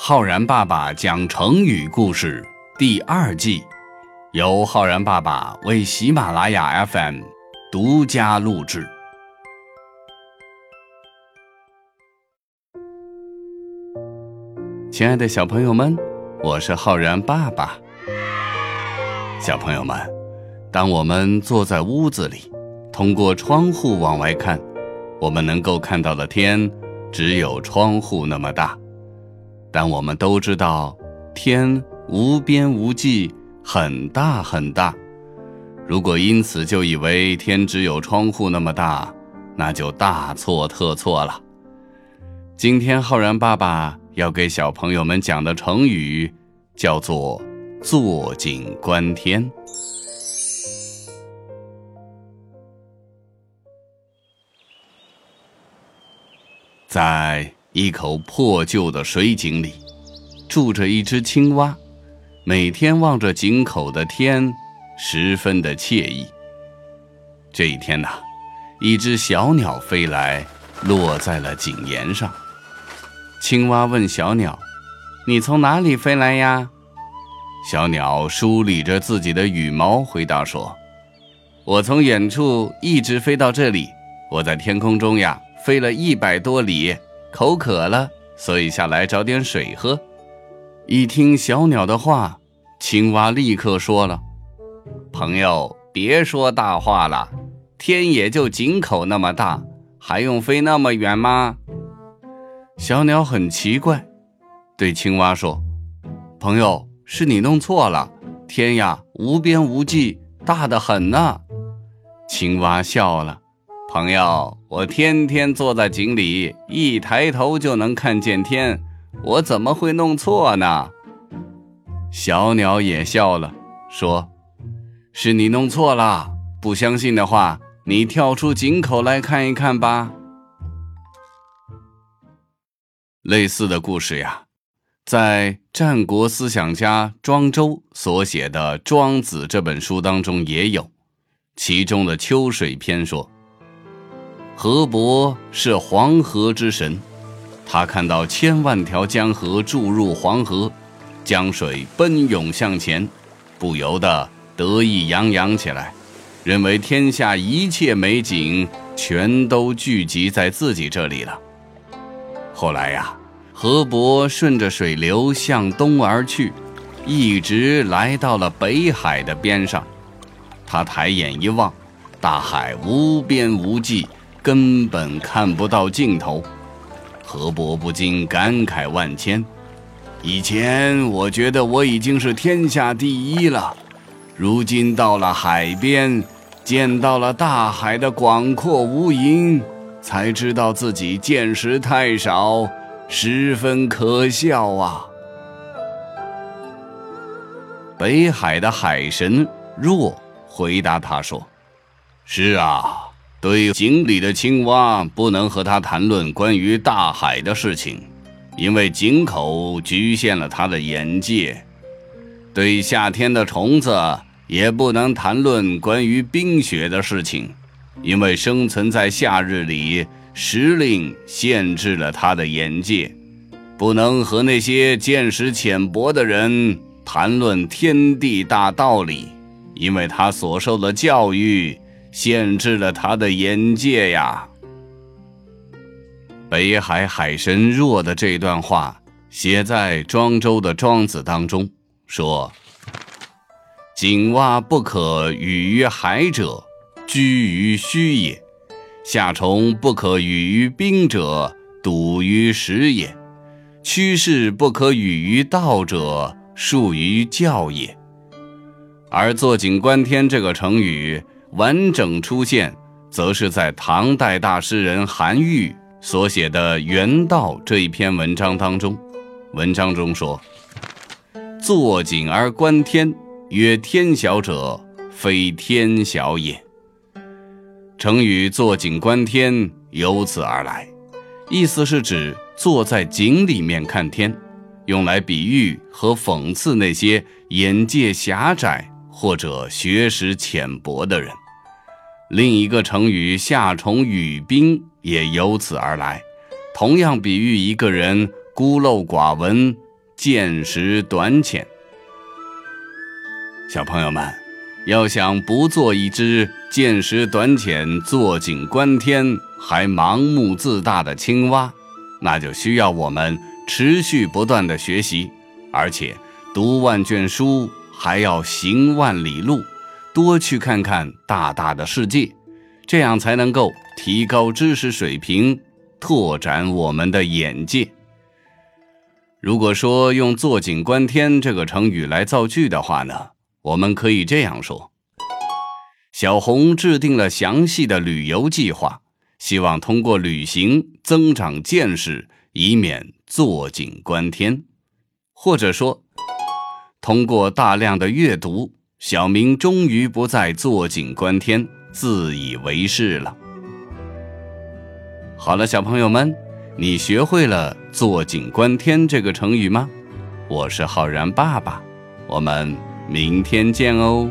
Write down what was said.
浩然爸爸讲成语故事第二季，由浩然爸爸为喜马拉雅 FM 独家录制。亲爱的小朋友们，我是浩然爸爸。小朋友们，当我们坐在屋子里，通过窗户往外看，我们能够看到的天只有窗户那么大。但我们都知道，天无边无际，很大很大。如果因此就以为天只有窗户那么大，那就大错特错了。今天浩然爸爸要给小朋友们讲的成语，叫做“坐井观天”。在一口破旧的水井里，住着一只青蛙，每天望着井口的天，十分的惬意。这一天呐，一只小鸟飞来，落在了井沿上。青蛙问小鸟：“你从哪里飞来呀？”小鸟梳理着自己的羽毛，回答说：“我从远处一直飞到这里，我在天空中呀。”飞了一百多里，口渴了，所以下来找点水喝。一听小鸟的话，青蛙立刻说了：“朋友，别说大话了，天也就井口那么大，还用飞那么远吗？”小鸟很奇怪，对青蛙说：“朋友，是你弄错了，天呀，无边无际，大得很呢。”青蛙笑了。朋友，我天天坐在井里，一抬头就能看见天，我怎么会弄错呢？小鸟也笑了，说：“是你弄错了。不相信的话，你跳出井口来看一看吧。”类似的故事呀，在战国思想家庄周所写的《庄子》这本书当中也有，其中的《秋水篇》说。河伯是黄河之神，他看到千万条江河注入黄河，江水奔涌向前，不由得得意洋洋起来，认为天下一切美景全都聚集在自己这里了。后来呀，河伯顺着水流向东而去，一直来到了北海的边上。他抬眼一望，大海无边无际。根本看不到尽头，河伯不禁感慨万千。以前我觉得我已经是天下第一了，如今到了海边，见到了大海的广阔无垠，才知道自己见识太少，十分可笑啊！北海的海神若回答他说：“是啊。”对井里的青蛙，不能和他谈论关于大海的事情，因为井口局限了他的眼界。对夏天的虫子，也不能谈论关于冰雪的事情，因为生存在夏日里，时令限制了他的眼界。不能和那些见识浅薄的人谈论天地大道理，因为他所受的教育。限制了他的眼界呀！北海海神若的这段话写在庄周的《庄子》当中，说：“井蛙不可语于海者，居于虚也；夏虫不可语于冰者，笃于实也；趋势不可语于道者，术于教也。”而“坐井观天”这个成语。完整出现，则是在唐代大诗人韩愈所写的《原道》这一篇文章当中。文章中说：“坐井而观天，曰天小者，非天小也。”成语“坐井观天”由此而来，意思是指坐在井里面看天，用来比喻和讽刺那些眼界狭窄。或者学识浅薄的人，另一个成语“夏虫语冰”也由此而来，同样比喻一个人孤陋寡闻、见识短浅。小朋友们，要想不做一只见识短浅、坐井观天还盲目自大的青蛙，那就需要我们持续不断的学习，而且读万卷书还要行万里路，多去看看大大的世界，这样才能够提高知识水平，拓展我们的眼界。如果说用“坐井观天”这个成语来造句的话呢？我们可以这样说：小红制定了详细的旅游计划，希望通过旅行增长见识，以免坐井观天。或者说，通过大量的阅读，小明终于不再坐井观天、自以为是了。好了，小朋友们，你学会了“坐井观天”这个成语吗？我是浩然爸爸，我们。明天见哦。